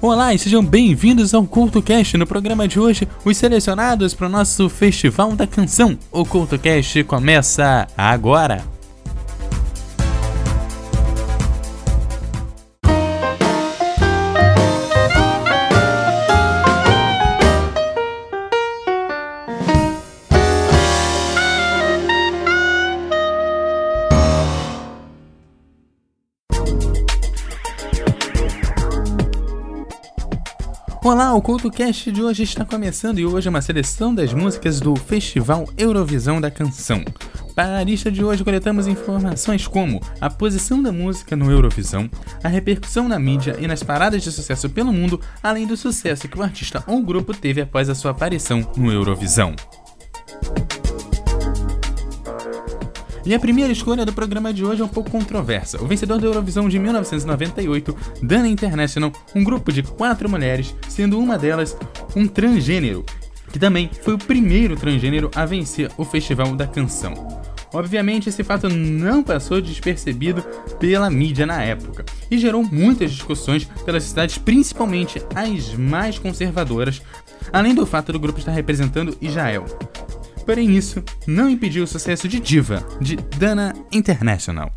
Olá e sejam bem-vindos ao CultoCast. No programa de hoje, os selecionados para o nosso Festival da Canção. O CultoCast começa agora. CultoCast de hoje está começando e hoje é uma seleção das músicas do Festival Eurovisão da Canção. Para a lista de hoje coletamos informações como a posição da música no Eurovisão, a repercussão na mídia e nas paradas de sucesso pelo mundo, além do sucesso que o artista ou grupo teve após a sua aparição no Eurovisão. E a primeira escolha do programa de hoje é um pouco controversa. O vencedor da Eurovisão de 1998, Dana International, um grupo de quatro mulheres, sendo uma delas um transgênero, que também foi o primeiro transgênero a vencer o Festival da Canção. Obviamente, esse fato não passou despercebido pela mídia na época e gerou muitas discussões pelas cidades, principalmente as mais conservadoras, além do fato do grupo estar representando Israel. Porém, isso não impediu o sucesso de Diva, de Dana International.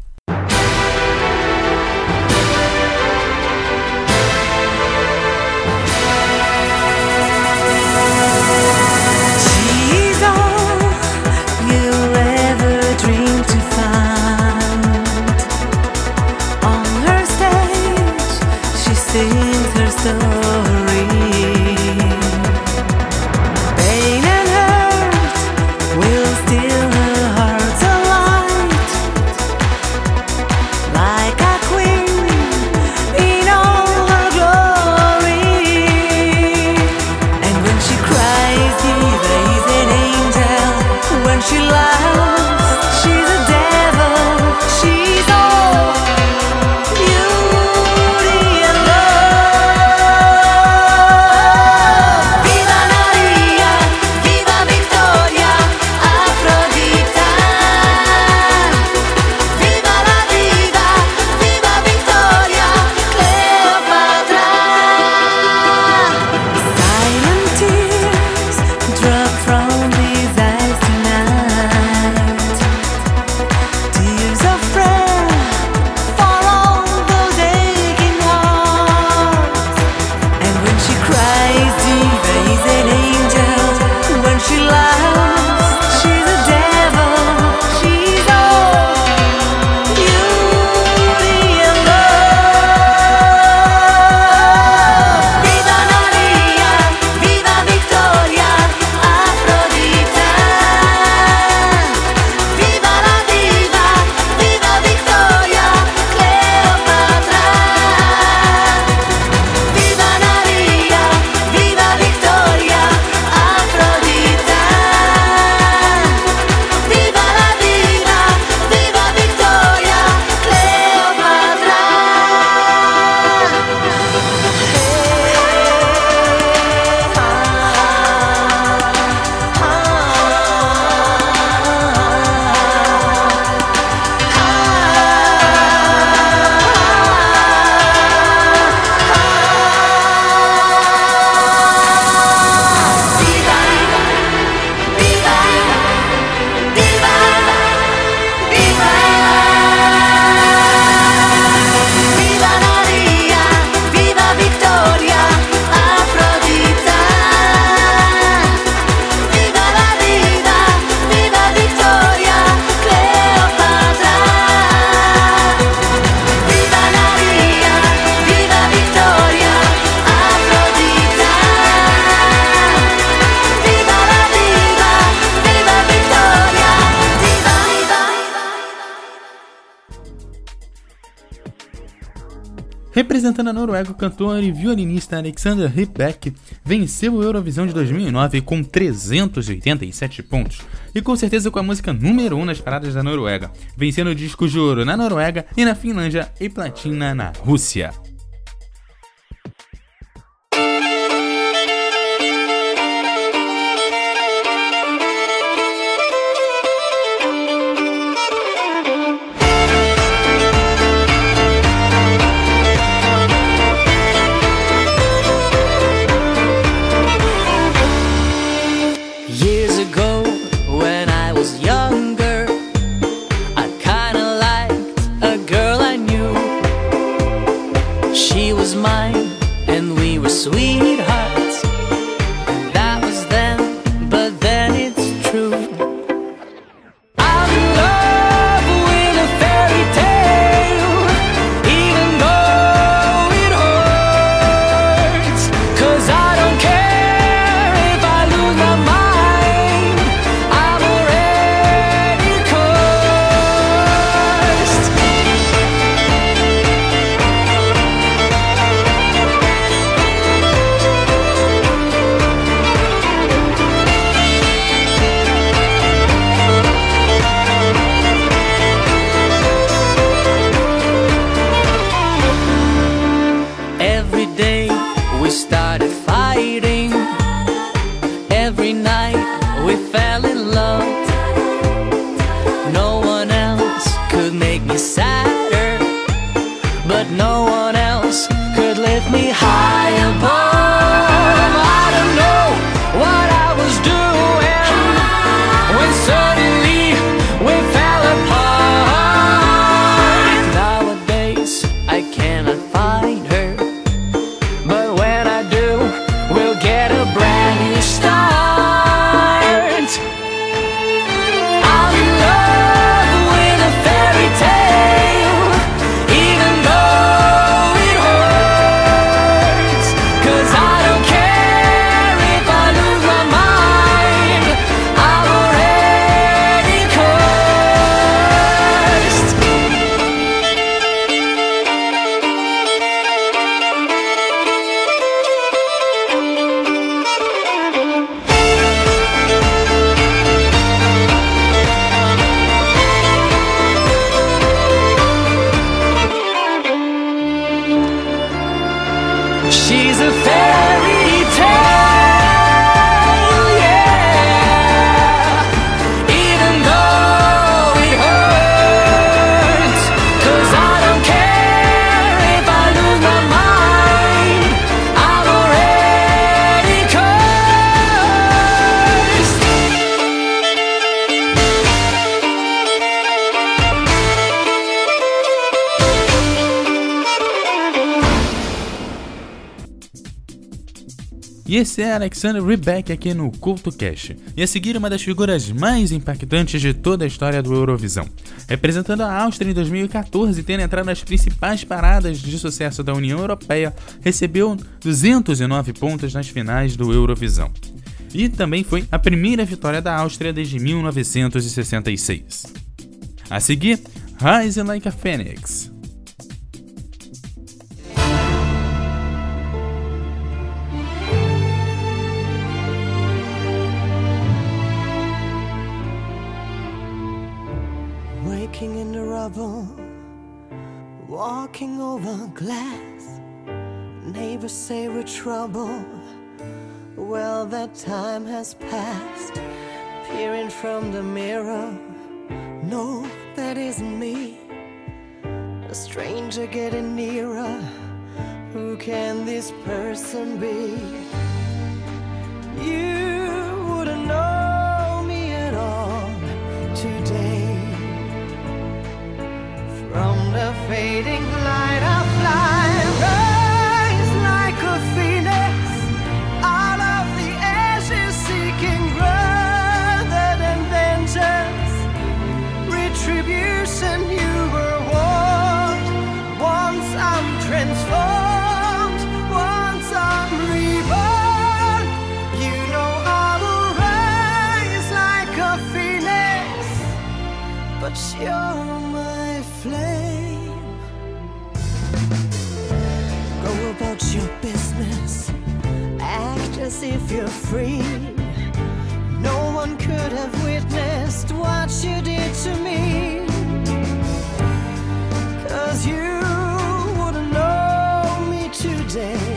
Representando a Noruega, o cantor e violinista Alexander Rybak venceu o Eurovisão de 2009 com 387 pontos e com certeza com a música número 1 nas paradas da Noruega, vencendo discos de ouro na Noruega e na Finlândia e platina na Rússia. E esse é Alexander Rebeck aqui no Culto Cash. E a seguir uma das figuras mais impactantes de toda a história do Eurovisão. Representando a Áustria em 2014 e tendo entrado nas principais paradas de sucesso da União Europeia, recebeu 209 pontos nas finais do Eurovisão. E também foi a primeira vitória da Áustria desde 1966. A seguir, Rise Like a Phoenix. Waking in the rubble, walking over glass. Neighbors say we're trouble. Well, that time has passed. Peering from the mirror, no, that isn't me. A stranger getting nearer. Who can this person be? You but you're my flame. As if you're free. No one could have witnessed what you did to me. Cause you wouldn't know me today.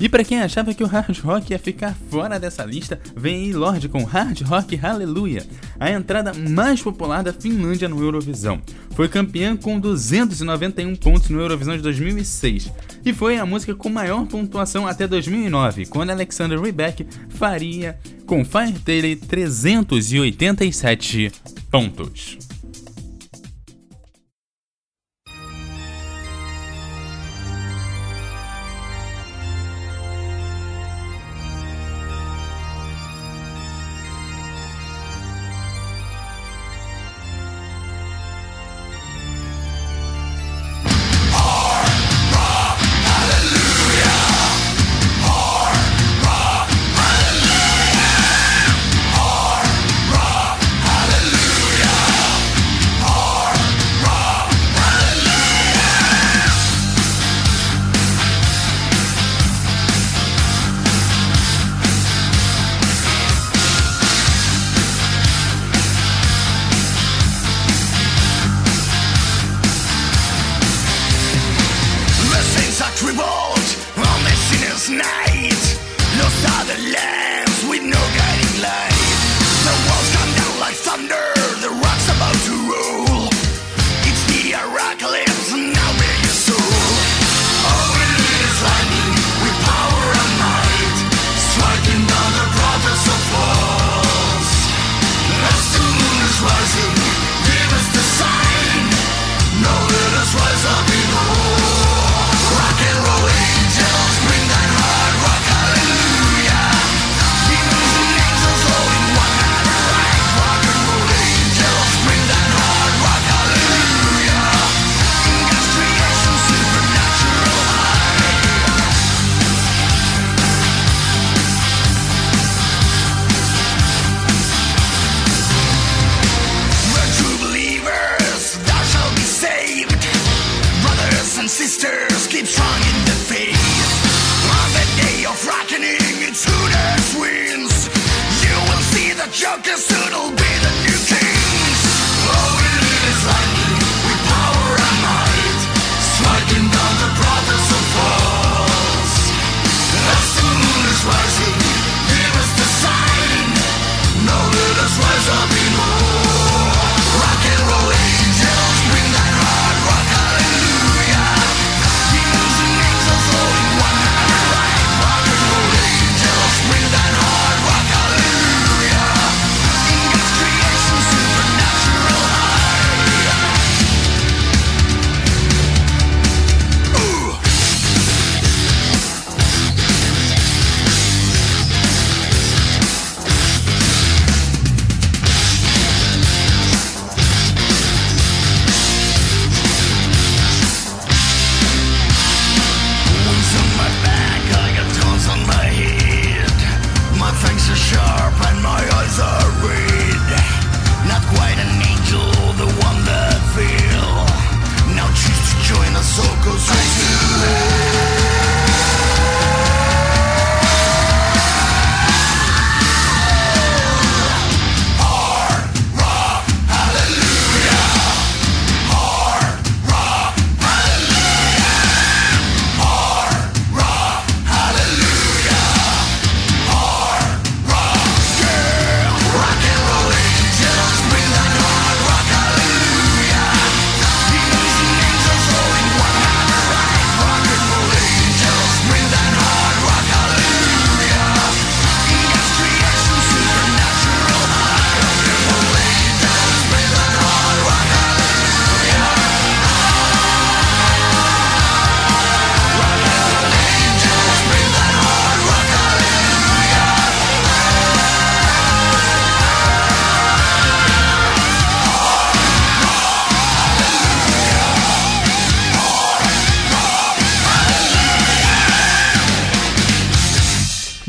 E para quem achava que o hard rock ia ficar fora dessa lista, vem aí Lorde com Hard Rock Hallelujah, a entrada mais popular da Finlândia no Eurovisão. Foi campeã com 291 pontos no Eurovisão de 2006 e foi a música com maior pontuação até 2009, quando Alexander Rybak faria com Fire Taylor 387 pontos.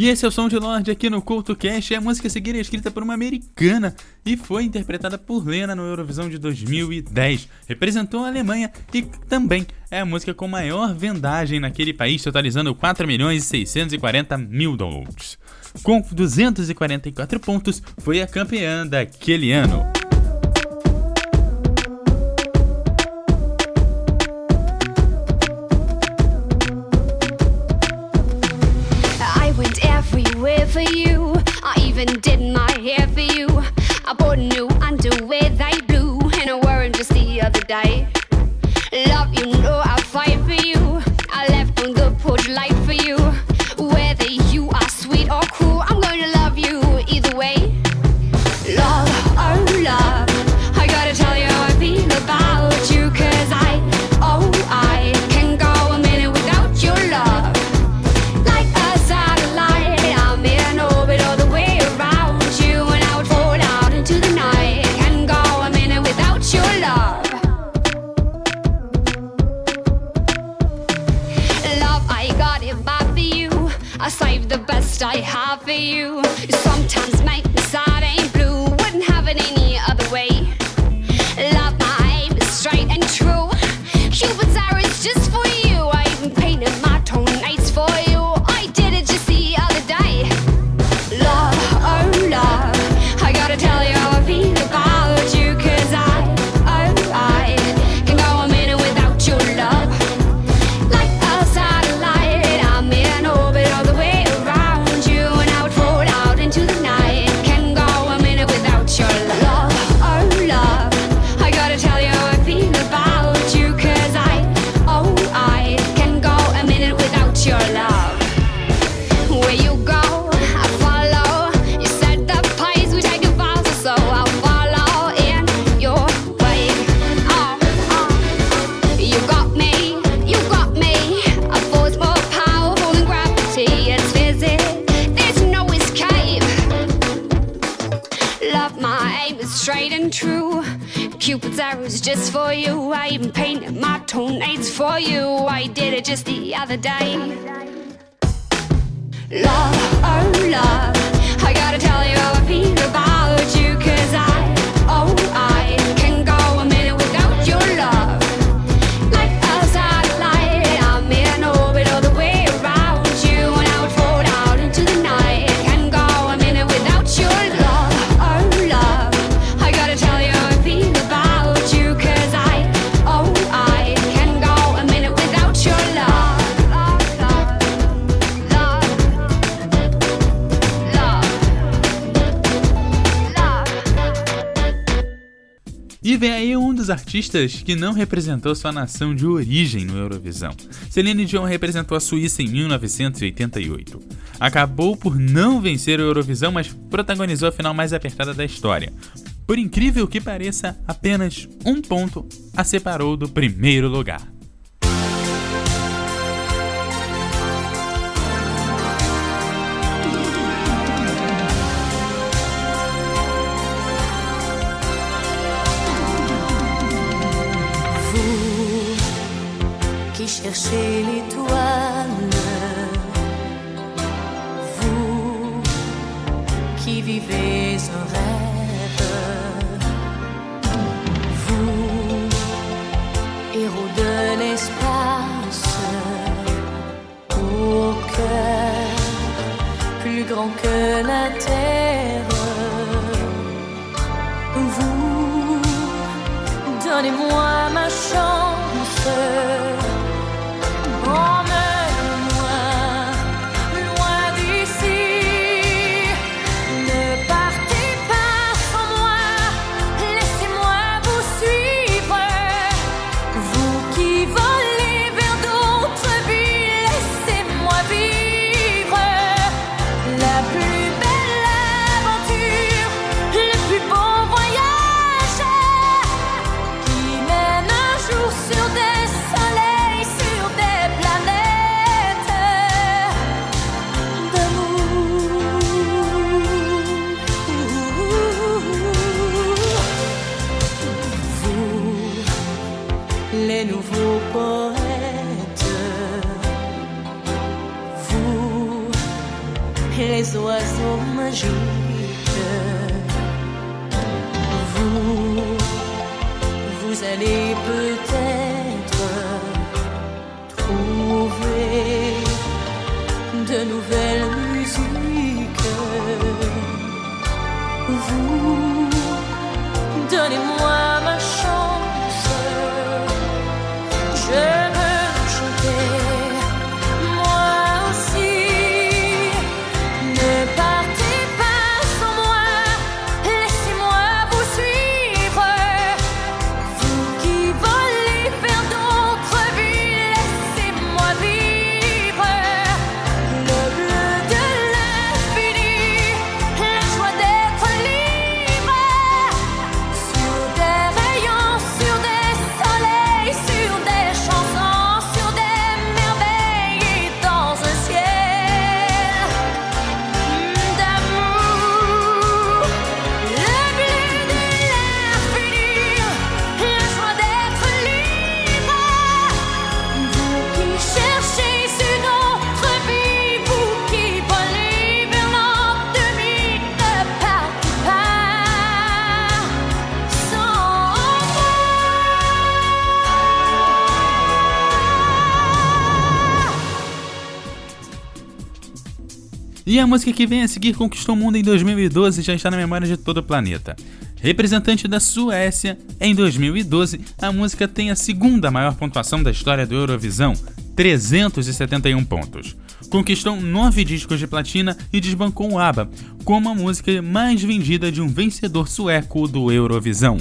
E esse é o som de Lorde aqui no Culto Cash. A música a seguir é escrita por uma americana e foi interpretada por Lena no Eurovisão de 2010. Representou a Alemanha e também é a música com maior vendagem naquele país, totalizando 4 milhões e 640 mil downloads. Com 244 pontos, foi a campeã daquele ano. for you. I did it just the other day. Love, oh love. dos artistas que não representou sua nação de origem no Eurovisão. Celine Dion representou a Suíça em 1988. Acabou por não vencer o Eurovisão, mas protagonizou a final mais apertada da história. Por incrível que pareça, apenas um ponto a separou do primeiro lugar. chercher l'étoile. Vous qui vivez un rêve, vous, héros de l'espace, au cœur plus grand que la terre. les nouveaux poètes, vous, et les oiseaux magiques, vous, vous allez peut-être a música que vem a seguir conquistou o mundo em 2012 e já está na memória de todo o planeta. Representante da Suécia, em 2012, a música tem a segunda maior pontuação da história do Eurovisão, 371 pontos. Conquistou nove discos de platina e desbancou o ABBA como a música mais vendida de um vencedor sueco do Eurovisão.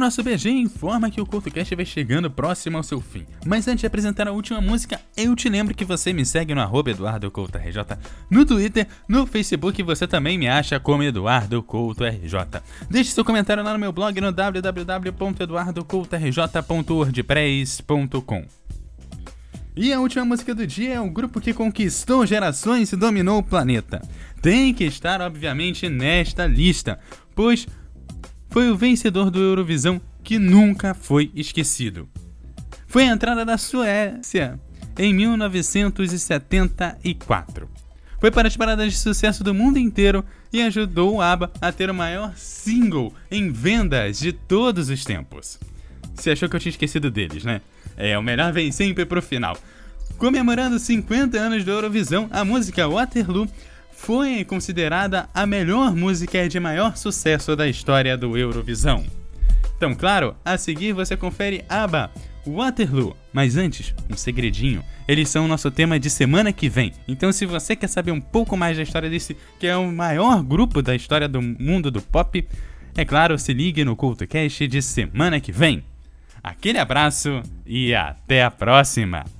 O nosso beijinho informa que o CultoCast vai chegando próximo ao seu fim. Mas antes de apresentar a última música, eu te lembro que você me segue no arroba EduardoCoutoRJ no Twitter, no Facebook você também me acha como EduardoCoutoRJ. Deixe seu comentário lá no meu blog no www.eduardocoutorj.wordpress.com E a última música do dia é o grupo que conquistou gerações e dominou o planeta. Tem que estar, obviamente, nesta lista, pois foi o vencedor do Eurovisão que nunca foi esquecido. Foi a entrada da Suécia em 1974. Foi para as paradas de sucesso do mundo inteiro e ajudou o ABBA a ter o maior single em vendas de todos os tempos. Você achou que eu tinha esquecido deles, né? É, o melhor vem sempre pro final. Comemorando 50 anos do Eurovisão, a música Waterloo foi considerada a melhor música de maior sucesso da história do Eurovisão. Então, claro, a seguir você confere ABBA, Waterloo. Mas antes, um segredinho, eles são o nosso tema de semana que vem. Então, se você quer saber um pouco mais da história desse, que é o maior grupo da história do mundo do pop, é claro, se ligue no CultoCast de semana que vem. Aquele abraço e até a próxima!